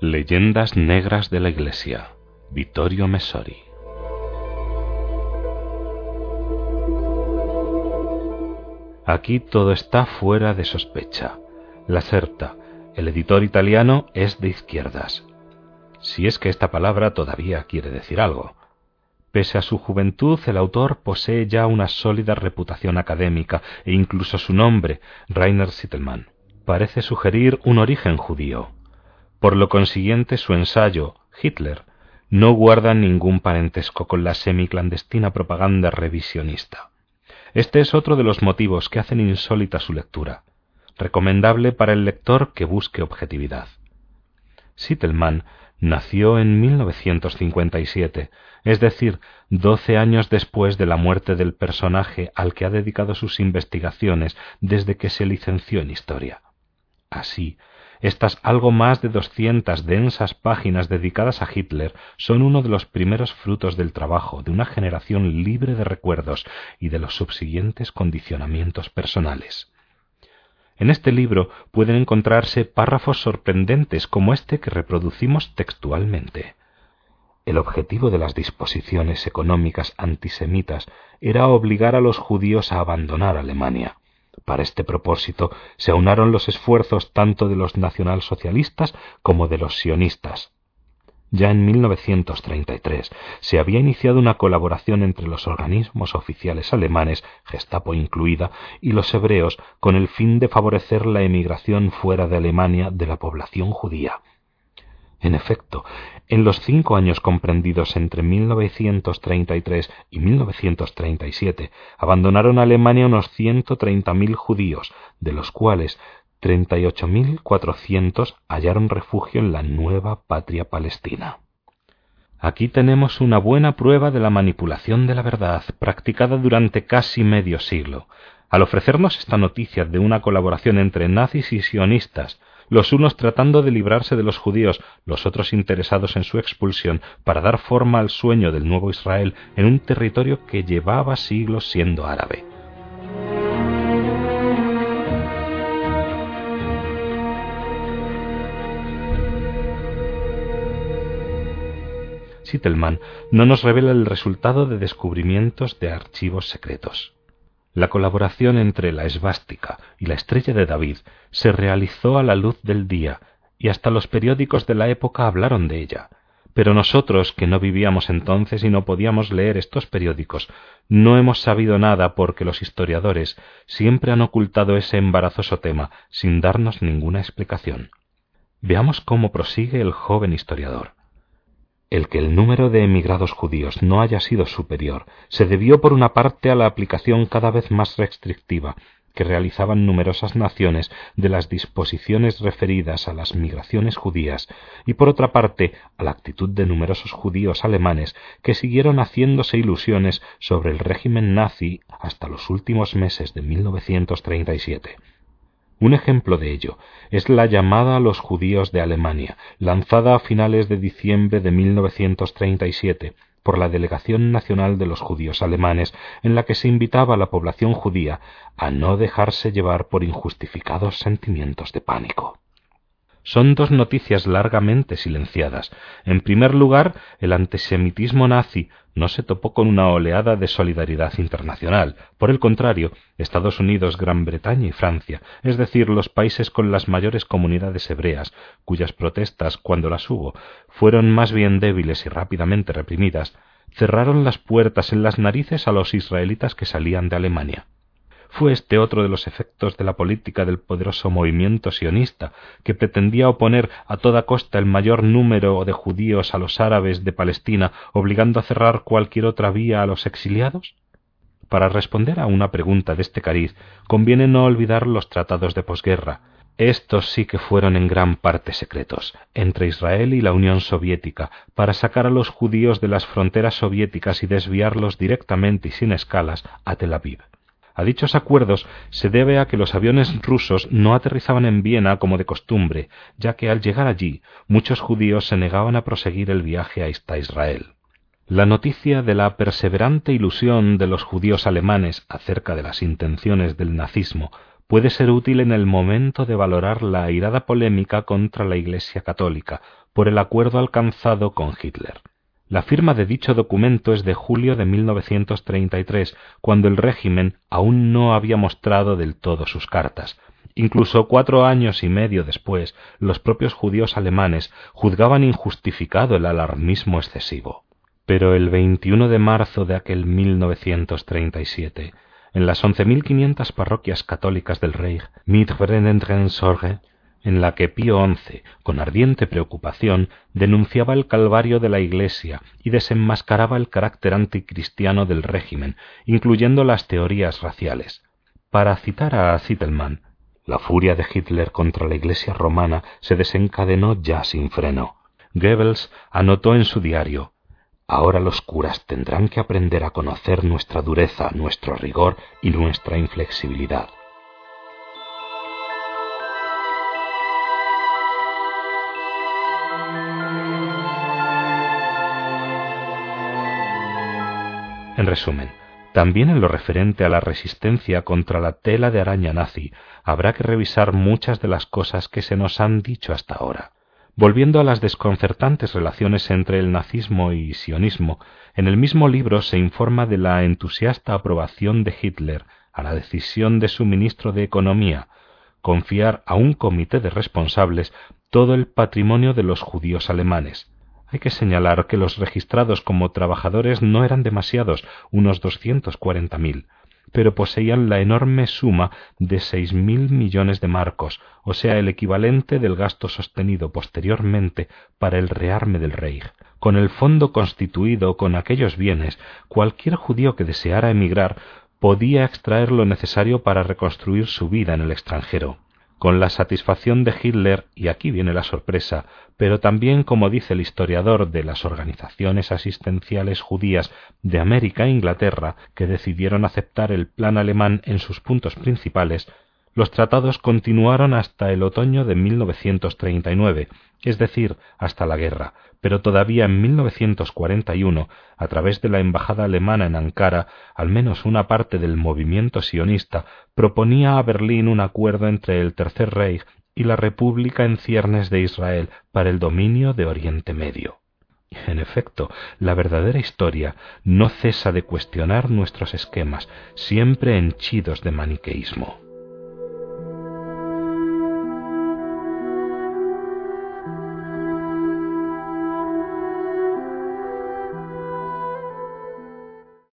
Leyendas Negras de la Iglesia, Vittorio Messori. Aquí todo está fuera de sospecha. La Serta, el editor italiano, es de izquierdas. Si es que esta palabra todavía quiere decir algo. Pese a su juventud, el autor posee ya una sólida reputación académica e incluso su nombre, Rainer Sittelmann, parece sugerir un origen judío. Por lo consiguiente, su ensayo, Hitler, no guarda ningún parentesco con la semiclandestina propaganda revisionista. Este es otro de los motivos que hacen insólita su lectura, recomendable para el lector que busque objetividad. Sittelmann nació en 1957, es decir, doce años después de la muerte del personaje al que ha dedicado sus investigaciones desde que se licenció en historia. Así, estas algo más de doscientas densas páginas dedicadas a Hitler son uno de los primeros frutos del trabajo de una generación libre de recuerdos y de los subsiguientes condicionamientos personales. En este libro pueden encontrarse párrafos sorprendentes como este que reproducimos textualmente. El objetivo de las disposiciones económicas antisemitas era obligar a los judíos a abandonar Alemania. Para este propósito se aunaron los esfuerzos tanto de los nacionalsocialistas como de los sionistas. Ya en 1933 se había iniciado una colaboración entre los organismos oficiales alemanes, Gestapo incluida, y los hebreos con el fin de favorecer la emigración fuera de Alemania de la población judía. En efecto, en los cinco años comprendidos entre 1933 y 1937 abandonaron Alemania unos 130.000 judíos, de los cuales 38.400 hallaron refugio en la nueva patria palestina. Aquí tenemos una buena prueba de la manipulación de la verdad practicada durante casi medio siglo. Al ofrecernos esta noticia de una colaboración entre nazis y sionistas, los unos tratando de librarse de los judíos, los otros interesados en su expulsión para dar forma al sueño del nuevo Israel en un territorio que llevaba siglos siendo árabe. Sittelman no nos revela el resultado de descubrimientos de archivos secretos. La colaboración entre la esvástica y la estrella de David se realizó a la luz del día y hasta los periódicos de la época hablaron de ella. Pero nosotros, que no vivíamos entonces y no podíamos leer estos periódicos, no hemos sabido nada porque los historiadores siempre han ocultado ese embarazoso tema sin darnos ninguna explicación. Veamos cómo prosigue el joven historiador. El que el número de emigrados judíos no haya sido superior se debió por una parte a la aplicación cada vez más restrictiva que realizaban numerosas naciones de las disposiciones referidas a las migraciones judías y por otra parte a la actitud de numerosos judíos alemanes que siguieron haciéndose ilusiones sobre el régimen nazi hasta los últimos meses de 1937. Un ejemplo de ello es la llamada a los judíos de Alemania, lanzada a finales de diciembre de 1937 por la Delegación Nacional de los Judíos Alemanes, en la que se invitaba a la población judía a no dejarse llevar por injustificados sentimientos de pánico son dos noticias largamente silenciadas. En primer lugar, el antisemitismo nazi no se topó con una oleada de solidaridad internacional. Por el contrario, Estados Unidos, Gran Bretaña y Francia, es decir, los países con las mayores comunidades hebreas, cuyas protestas, cuando las hubo, fueron más bien débiles y rápidamente reprimidas, cerraron las puertas en las narices a los israelitas que salían de Alemania. Fue este otro de los efectos de la política del poderoso movimiento sionista, que pretendía oponer a toda costa el mayor número de judíos a los árabes de Palestina, obligando a cerrar cualquier otra vía a los exiliados? Para responder a una pregunta de este cariz, conviene no olvidar los tratados de posguerra. Estos sí que fueron en gran parte secretos, entre Israel y la Unión Soviética, para sacar a los judíos de las fronteras soviéticas y desviarlos directamente y sin escalas a Tel Aviv. A dichos acuerdos se debe a que los aviones rusos no aterrizaban en Viena como de costumbre, ya que al llegar allí muchos judíos se negaban a proseguir el viaje hasta Israel. La noticia de la perseverante ilusión de los judíos alemanes acerca de las intenciones del nazismo puede ser útil en el momento de valorar la airada polémica contra la Iglesia católica por el acuerdo alcanzado con Hitler. La firma de dicho documento es de julio de 1933, cuando el régimen aún no había mostrado del todo sus cartas. Incluso cuatro años y medio después, los propios judíos alemanes juzgaban injustificado el alarmismo excesivo. Pero el 21 de marzo de aquel 1937, en las 11.500 parroquias católicas del Reich, mit Sorge, en la que Pío XI, con ardiente preocupación, denunciaba el calvario de la Iglesia y desenmascaraba el carácter anticristiano del régimen, incluyendo las teorías raciales. Para citar a Zittelmann, la furia de Hitler contra la Iglesia romana se desencadenó ya sin freno. Goebbels anotó en su diario Ahora los curas tendrán que aprender a conocer nuestra dureza, nuestro rigor y nuestra inflexibilidad. En resumen, también en lo referente a la resistencia contra la tela de araña nazi, habrá que revisar muchas de las cosas que se nos han dicho hasta ahora. Volviendo a las desconcertantes relaciones entre el nazismo y sionismo, en el mismo libro se informa de la entusiasta aprobación de Hitler a la decisión de su ministro de Economía, confiar a un comité de responsables todo el patrimonio de los judíos alemanes, hay que señalar que los registrados como trabajadores no eran demasiados, unos doscientos cuarenta mil, pero poseían la enorme suma de seis mil millones de marcos, o sea, el equivalente del gasto sostenido posteriormente para el rearme del Reich. Con el fondo constituido con aquellos bienes, cualquier judío que deseara emigrar podía extraer lo necesario para reconstruir su vida en el extranjero con la satisfacción de Hitler, y aquí viene la sorpresa, pero también, como dice el historiador de las organizaciones asistenciales judías de América e Inglaterra, que decidieron aceptar el plan alemán en sus puntos principales, los tratados continuaron hasta el otoño de 1939, es decir, hasta la guerra, pero todavía en 1941, a través de la embajada alemana en Ankara, al menos una parte del movimiento sionista proponía a Berlín un acuerdo entre el Tercer Reich y la República en ciernes de Israel para el dominio de Oriente Medio. En efecto, la verdadera historia no cesa de cuestionar nuestros esquemas, siempre henchidos de maniqueísmo.